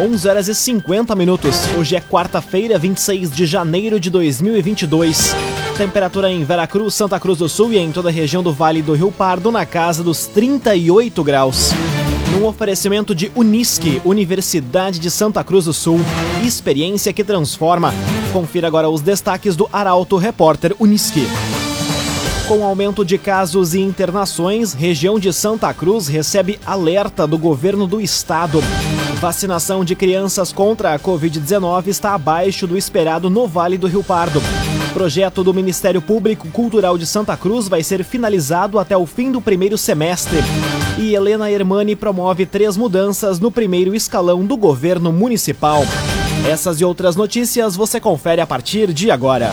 11 horas e 50 minutos. Hoje é quarta-feira, 26 de janeiro de 2022. Temperatura em Veracruz, Santa Cruz do Sul e em toda a região do Vale do Rio Pardo na casa dos 38 graus. Num oferecimento de Unisque, Universidade de Santa Cruz do Sul. Experiência que transforma. Confira agora os destaques do Arauto Repórter Unisque. Com aumento de casos e internações, região de Santa Cruz recebe alerta do governo do estado. Vacinação de crianças contra a Covid-19 está abaixo do esperado no Vale do Rio Pardo. Projeto do Ministério Público Cultural de Santa Cruz vai ser finalizado até o fim do primeiro semestre. E Helena Hermani promove três mudanças no primeiro escalão do governo municipal. Essas e outras notícias você confere a partir de agora.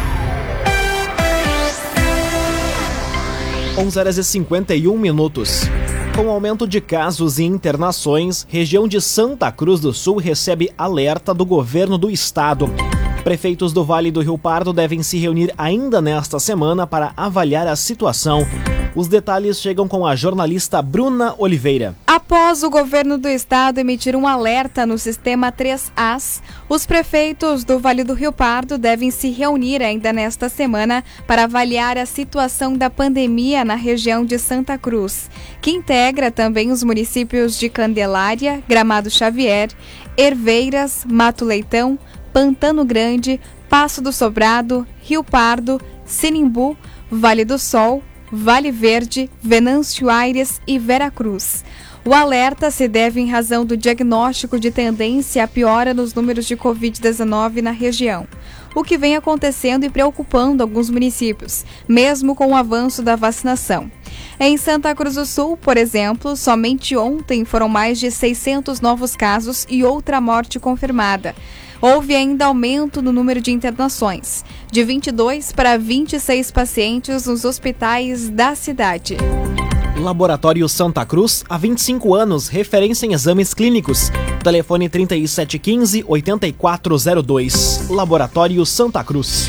11 horas e 51 minutos. Com aumento de casos e internações, região de Santa Cruz do Sul recebe alerta do governo do estado. Prefeitos do Vale do Rio Pardo devem se reunir ainda nesta semana para avaliar a situação. Os detalhes chegam com a jornalista Bruna Oliveira. Após o governo do estado emitir um alerta no sistema 3As, os prefeitos do Vale do Rio Pardo devem se reunir ainda nesta semana para avaliar a situação da pandemia na região de Santa Cruz, que integra também os municípios de Candelária, Gramado Xavier, Herveiras, Mato Leitão, Pantano Grande, Passo do Sobrado, Rio Pardo, Sinimbu, Vale do Sol, Vale Verde, Venâncio Aires e Veracruz. O alerta se deve em razão do diagnóstico de tendência à piora nos números de Covid-19 na região, o que vem acontecendo e preocupando alguns municípios, mesmo com o avanço da vacinação. Em Santa Cruz do Sul, por exemplo, somente ontem foram mais de 600 novos casos e outra morte confirmada. Houve ainda aumento no número de internações, de 22 para 26 pacientes nos hospitais da cidade. Laboratório Santa Cruz, há 25 anos, referência em exames clínicos. Telefone 3715-8402. Laboratório Santa Cruz.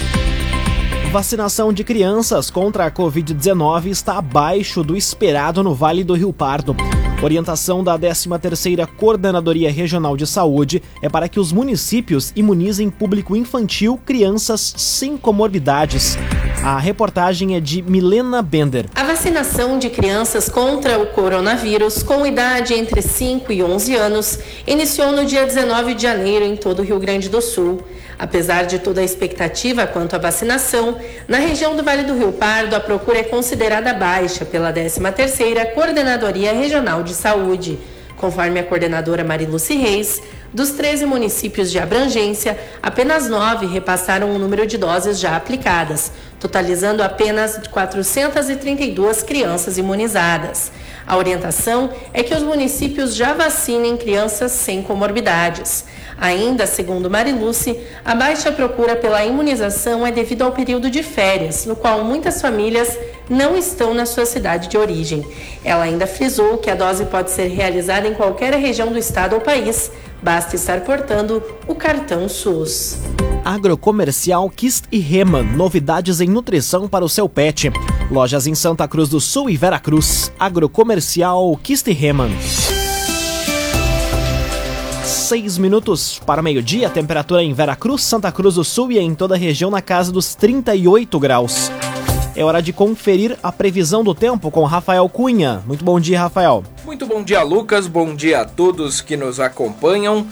Vacinação de crianças contra a Covid-19 está abaixo do esperado no Vale do Rio Pardo. Orientação da 13ª Coordenadoria Regional de Saúde é para que os municípios imunizem público infantil, crianças sem comorbidades. A reportagem é de Milena Bender. A vacinação de crianças contra o coronavírus com idade entre 5 e 11 anos iniciou no dia 19 de janeiro em todo o Rio Grande do Sul. Apesar de toda a expectativa quanto à vacinação, na região do Vale do Rio Pardo a procura é considerada baixa pela 13ª Coordenadoria Regional de Saúde. Conforme a coordenadora Mariluce Reis, dos 13 municípios de abrangência, apenas 9 repassaram o número de doses já aplicadas, totalizando apenas 432 crianças imunizadas. A orientação é que os municípios já vacinem crianças sem comorbidades. Ainda, segundo Mariluce, a baixa procura pela imunização é devido ao período de férias, no qual muitas famílias não estão na sua cidade de origem. Ela ainda frisou que a dose pode ser realizada em qualquer região do estado ou país, basta estar portando o cartão SUS. Agrocomercial Kist e Reman, novidades em nutrição para o seu pet. Lojas em Santa Cruz do Sul e Veracruz. Agrocomercial Kist e Reman. Seis minutos para meio-dia, temperatura em Veracruz, Santa Cruz do Sul e em toda a região na casa dos 38 graus. É hora de conferir a previsão do tempo com Rafael Cunha. Muito bom dia, Rafael. Muito bom dia, Lucas. Bom dia a todos que nos acompanham.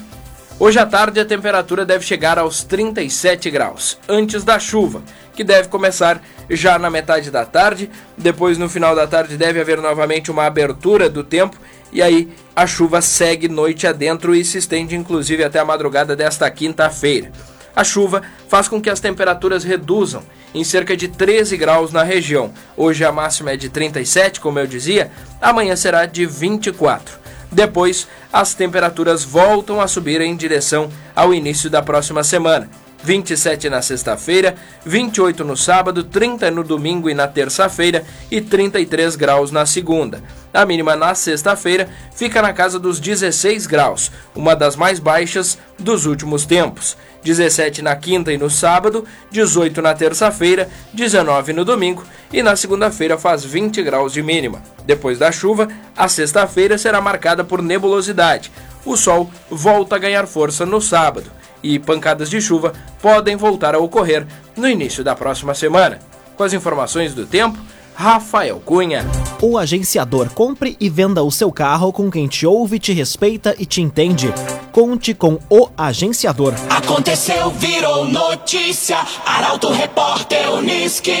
Hoje à tarde a temperatura deve chegar aos 37 graus, antes da chuva, que deve começar já na metade da tarde. Depois, no final da tarde, deve haver novamente uma abertura do tempo e aí a chuva segue noite adentro e se estende inclusive até a madrugada desta quinta-feira. A chuva faz com que as temperaturas reduzam em cerca de 13 graus na região. Hoje a máxima é de 37, como eu dizia, amanhã será de 24. Depois, as temperaturas voltam a subir em direção ao início da próxima semana. 27 na sexta-feira, 28 no sábado, 30 no domingo e na terça-feira e 33 graus na segunda. A mínima na sexta-feira fica na casa dos 16 graus, uma das mais baixas dos últimos tempos. 17 na quinta e no sábado, 18 na terça-feira, 19 no domingo e na segunda-feira faz 20 graus de mínima. Depois da chuva, a sexta-feira será marcada por nebulosidade. O sol volta a ganhar força no sábado e pancadas de chuva podem voltar a ocorrer no início da próxima semana. Com as informações do tempo, Rafael Cunha. O agenciador compre e venda o seu carro com quem te ouve, te respeita e te entende. Conte com o agenciador. Aconteceu, virou notícia. Arauto Repórter Uniski.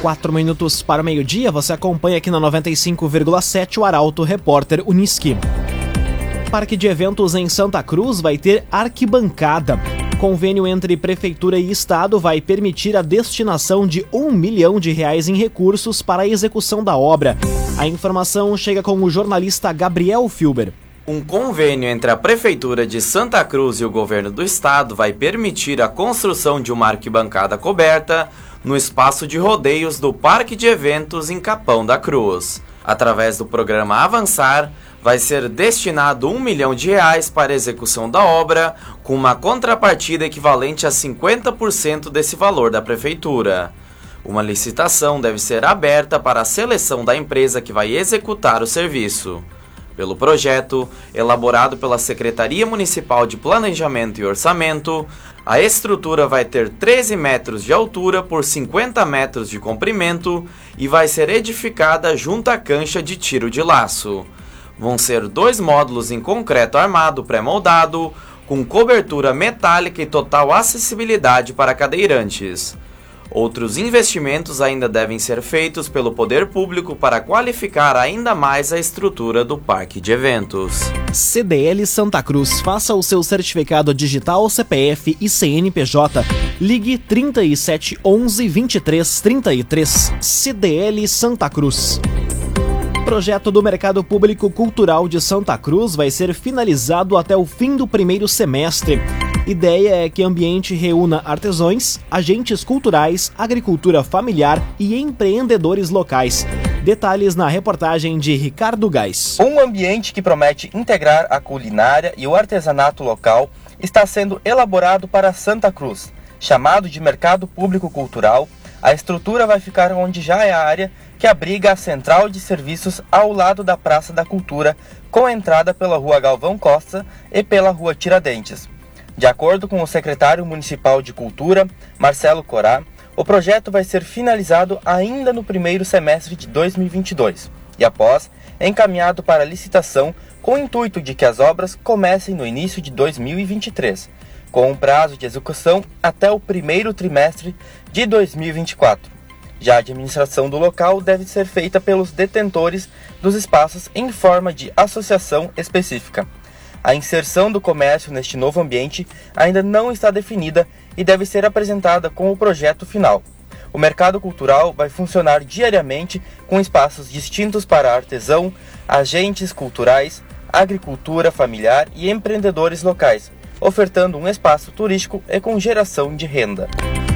Quatro minutos para o meio-dia, você acompanha aqui na 95,7 o Arauto Repórter Uniski. Parque de Eventos em Santa Cruz vai ter arquibancada. Convênio entre Prefeitura e Estado vai permitir a destinação de um milhão de reais em recursos para a execução da obra. A informação chega com o jornalista Gabriel Filber. Um convênio entre a Prefeitura de Santa Cruz e o governo do estado vai permitir a construção de uma arquibancada coberta no espaço de rodeios do Parque de Eventos em Capão da Cruz. Através do programa Avançar, vai ser destinado um milhão de reais para a execução da obra, com uma contrapartida equivalente a 50% desse valor da Prefeitura. Uma licitação deve ser aberta para a seleção da empresa que vai executar o serviço. Pelo projeto, elaborado pela Secretaria Municipal de Planejamento e Orçamento, a estrutura vai ter 13 metros de altura por 50 metros de comprimento e vai ser edificada junto à cancha de tiro de laço vão ser dois módulos em concreto armado pré-moldado, com cobertura metálica e total acessibilidade para cadeirantes. Outros investimentos ainda devem ser feitos pelo poder público para qualificar ainda mais a estrutura do parque de eventos. CDL Santa Cruz. Faça o seu certificado digital CPF e CNPJ. Ligue 37 11 23 33. CDL Santa Cruz projeto do Mercado Público Cultural de Santa Cruz vai ser finalizado até o fim do primeiro semestre. Ideia é que o ambiente reúna artesãos, agentes culturais, agricultura familiar e empreendedores locais. Detalhes na reportagem de Ricardo Gás. Um ambiente que promete integrar a culinária e o artesanato local está sendo elaborado para Santa Cruz. Chamado de Mercado Público Cultural, a estrutura vai ficar onde já é a área que abriga a central de serviços ao lado da Praça da Cultura, com entrada pela Rua Galvão Costa e pela Rua Tiradentes. De acordo com o secretário municipal de Cultura, Marcelo Corá, o projeto vai ser finalizado ainda no primeiro semestre de 2022 e, após, encaminhado para licitação com o intuito de que as obras comecem no início de 2023, com um prazo de execução até o primeiro trimestre de 2024. Já a administração do local deve ser feita pelos detentores dos espaços em forma de associação específica. A inserção do comércio neste novo ambiente ainda não está definida e deve ser apresentada com o projeto final. O mercado cultural vai funcionar diariamente com espaços distintos para artesão, agentes culturais, agricultura familiar e empreendedores locais, ofertando um espaço turístico e com geração de renda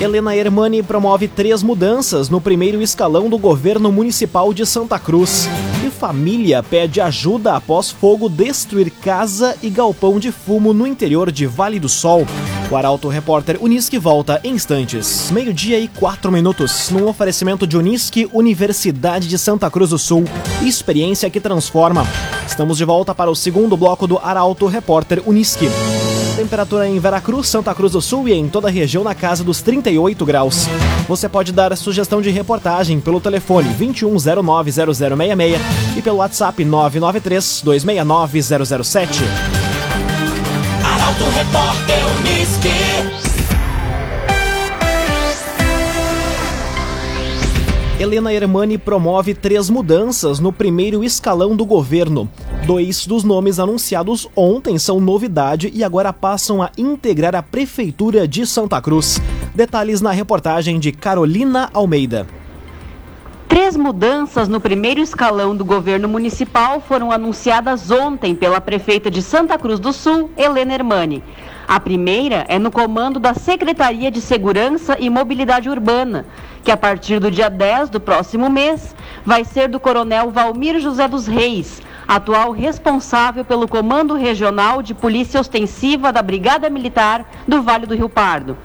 Helena Hermani promove três mudanças no primeiro escalão do governo municipal de Santa Cruz. E família pede ajuda após fogo destruir casa e galpão de fumo no interior de Vale do Sol. O Arauto Repórter Unisque volta em instantes. Meio-dia e quatro minutos, num oferecimento de Unisque, Universidade de Santa Cruz do Sul. Experiência que transforma. Estamos de volta para o segundo bloco do Arauto Repórter Unisque. Temperatura em Veracruz, Santa Cruz do Sul e em toda a região na casa dos 38 graus. Você pode dar sugestão de reportagem pelo telefone 21090066 e pelo WhatsApp 993 269 007. Arauto Repórter Unisque. Helena Hermani promove três mudanças no primeiro escalão do governo. Dois dos nomes anunciados ontem são novidade e agora passam a integrar a Prefeitura de Santa Cruz. Detalhes na reportagem de Carolina Almeida. Três mudanças no primeiro escalão do governo municipal foram anunciadas ontem pela prefeita de Santa Cruz do Sul, Helena Hermani. A primeira é no comando da Secretaria de Segurança e Mobilidade Urbana, que a partir do dia 10 do próximo mês vai ser do Coronel Valmir José dos Reis, atual responsável pelo Comando Regional de Polícia Ostensiva da Brigada Militar do Vale do Rio Pardo.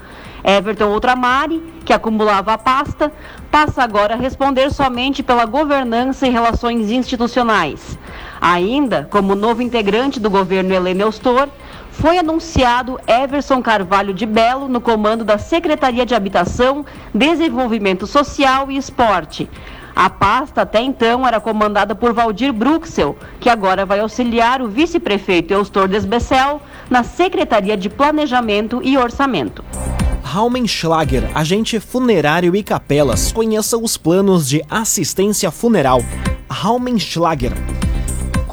Everton Outramari, que acumulava a pasta, passa agora a responder somente pela governança e relações institucionais. Ainda, como novo integrante do governo Helena Eustor, foi anunciado Everson Carvalho de Belo no comando da Secretaria de Habitação, Desenvolvimento Social e Esporte. A pasta até então era comandada por Valdir Bruxel, que agora vai auxiliar o vice-prefeito Eustor Desbecel na Secretaria de Planejamento e Orçamento. Raumenschlager, agente funerário e capelas. Conheça os planos de assistência funeral. Raumenschlager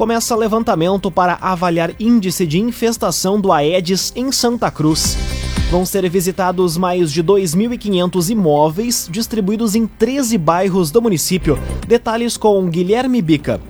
começa levantamento para avaliar índice de infestação do Aedes em Santa Cruz. Vão ser visitados mais de 2.500 imóveis distribuídos em 13 bairros do município. Detalhes com Guilherme Bica.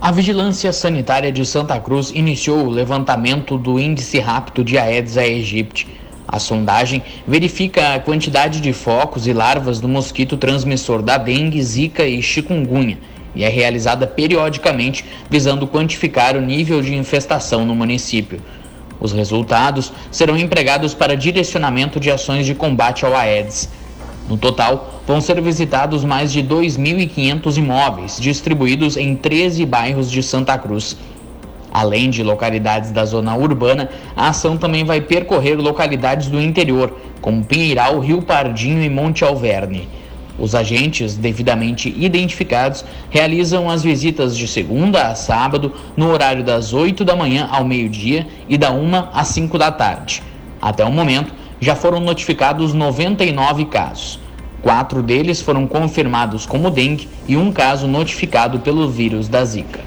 A Vigilância Sanitária de Santa Cruz iniciou o levantamento do índice rápido de Aedes aegypti. A sondagem verifica a quantidade de focos e larvas do mosquito transmissor da dengue, zika e chikungunya e é realizada periodicamente visando quantificar o nível de infestação no município. Os resultados serão empregados para direcionamento de ações de combate ao Aedes. No total, vão ser visitados mais de 2.500 imóveis distribuídos em 13 bairros de Santa Cruz. Além de localidades da zona urbana, a ação também vai percorrer localidades do interior, como Pinheiral, Rio Pardinho e Monte Alverne. Os agentes, devidamente identificados, realizam as visitas de segunda a sábado, no horário das 8 da manhã ao meio-dia e da 1 às 5 da tarde. Até o momento, já foram notificados 99 casos. Quatro deles foram confirmados como dengue e um caso notificado pelo vírus da Zika.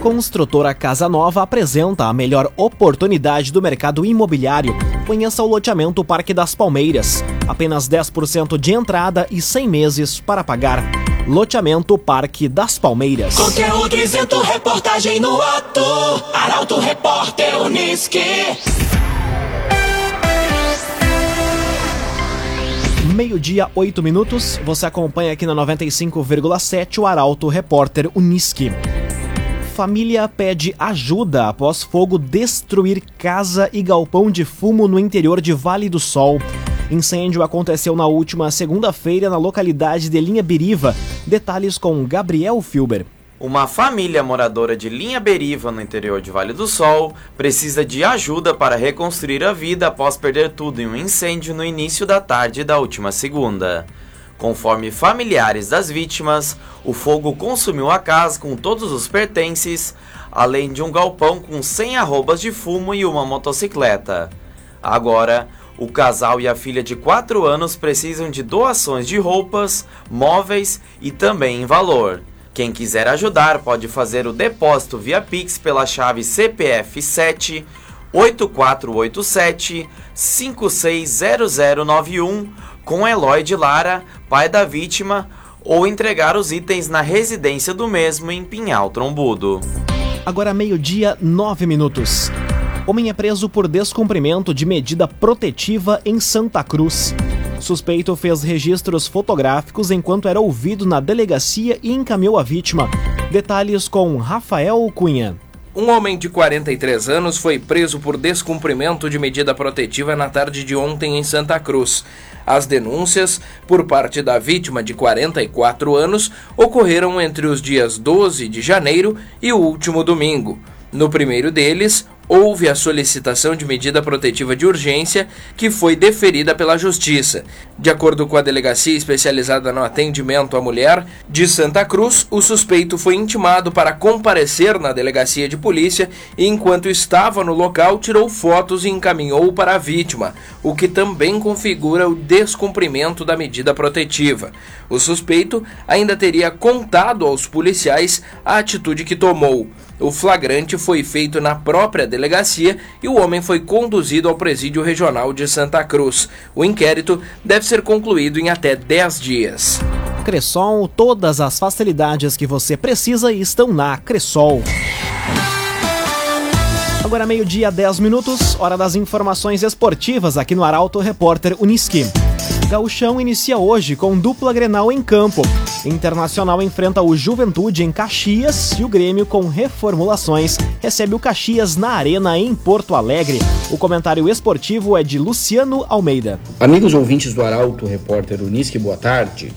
Construtora Casa Nova apresenta a melhor oportunidade do mercado imobiliário. Conheça o loteamento Parque das Palmeiras. Apenas 10% de entrada e 100 meses para pagar. Loteamento Parque das Palmeiras. Conteúdo isento, reportagem no ato. Arauto Repórter Uniski. Meio-dia, 8 minutos. Você acompanha aqui na 95,7 o Arauto Repórter Uniski. Família pede ajuda após fogo destruir casa e galpão de fumo no interior de Vale do Sol. Incêndio aconteceu na última segunda-feira na localidade de Linha Beriva. Detalhes com Gabriel Filber. Uma família moradora de Linha Beriva, no interior de Vale do Sol, precisa de ajuda para reconstruir a vida após perder tudo em um incêndio no início da tarde da última segunda. Conforme familiares das vítimas, o fogo consumiu a casa com todos os pertences, além de um galpão com 100 arrobas de fumo e uma motocicleta. Agora, o casal e a filha de 4 anos precisam de doações de roupas, móveis e também em valor. Quem quiser ajudar pode fazer o depósito via Pix pela chave CPF 7 8487 560091 com Eloy de Lara, pai da vítima, ou entregar os itens na residência do mesmo em Pinhal Trombudo. Agora meio-dia, 9 minutos. Homem é preso por descumprimento de medida protetiva em Santa Cruz. Suspeito fez registros fotográficos enquanto era ouvido na delegacia e encaminhou a vítima. Detalhes com Rafael Cunha. Um homem de 43 anos foi preso por descumprimento de medida protetiva na tarde de ontem em Santa Cruz. As denúncias, por parte da vítima de 44 anos, ocorreram entre os dias 12 de janeiro e o último domingo. No primeiro deles, houve a solicitação de medida protetiva de urgência que foi deferida pela Justiça. De acordo com a delegacia especializada no atendimento à mulher de Santa Cruz, o suspeito foi intimado para comparecer na delegacia de polícia e, enquanto estava no local, tirou fotos e encaminhou para a vítima, o que também configura o descumprimento da medida protetiva. O suspeito ainda teria contado aos policiais a atitude que tomou. O flagrante foi feito na própria delegacia e o homem foi conduzido ao presídio regional de Santa Cruz. O inquérito deve ser concluído em até 10 dias. Cressol, todas as facilidades que você precisa estão na Cressol. Agora meio-dia, 10 minutos, hora das informações esportivas aqui no Arauto Repórter Uniski. Gauchão inicia hoje com dupla Grenal em campo. Internacional enfrenta o Juventude em Caxias e o Grêmio com reformulações recebe o Caxias na Arena em Porto Alegre. O comentário esportivo é de Luciano Almeida. Amigos ouvintes do Arauto Repórter Unisque, boa tarde.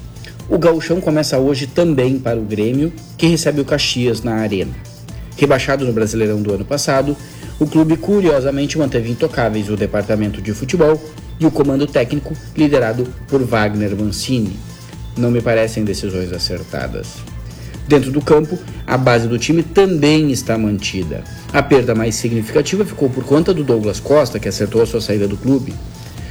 O Gauchão começa hoje também para o Grêmio, que recebe o Caxias na Arena. Rebaixado no Brasileirão do ano passado, o clube curiosamente manteve intocáveis o departamento de futebol e o comando técnico liderado por Wagner Mancini. Não me parecem decisões acertadas. Dentro do campo, a base do time também está mantida. A perda mais significativa ficou por conta do Douglas Costa, que acertou a sua saída do clube.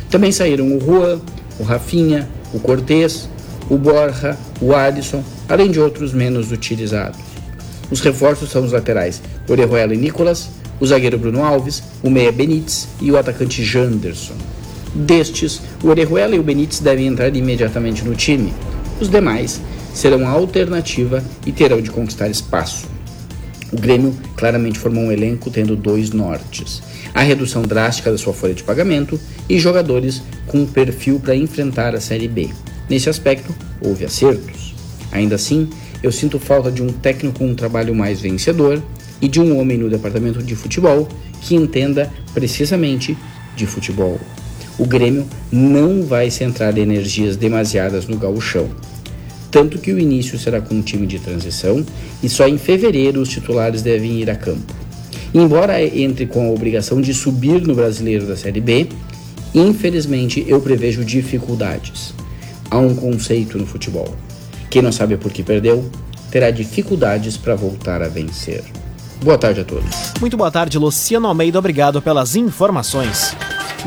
Também saíram o Juan, o Rafinha, o Cortez, o Borja, o Alisson, além de outros menos utilizados. Os reforços são os laterais Orejuela e Nicolas, o zagueiro Bruno Alves, o meia Benítez e o atacante Janderson. Destes, o Orejuela e o Benítez devem entrar imediatamente no time. Os demais serão a alternativa e terão de conquistar espaço. O Grêmio claramente formou um elenco tendo dois nortes: a redução drástica da sua folha de pagamento e jogadores com um perfil para enfrentar a Série B. Nesse aspecto, houve acertos. Ainda assim, eu sinto falta de um técnico com um trabalho mais vencedor e de um homem no departamento de futebol que entenda precisamente de futebol o Grêmio não vai centrar energias demasiadas no gauchão. Tanto que o início será com um time de transição e só em fevereiro os titulares devem ir a campo. Embora entre com a obrigação de subir no brasileiro da Série B, infelizmente eu prevejo dificuldades. Há um conceito no futebol. Quem não sabe por que perdeu, terá dificuldades para voltar a vencer. Boa tarde a todos. Muito boa tarde, Luciano Almeida. Obrigado pelas informações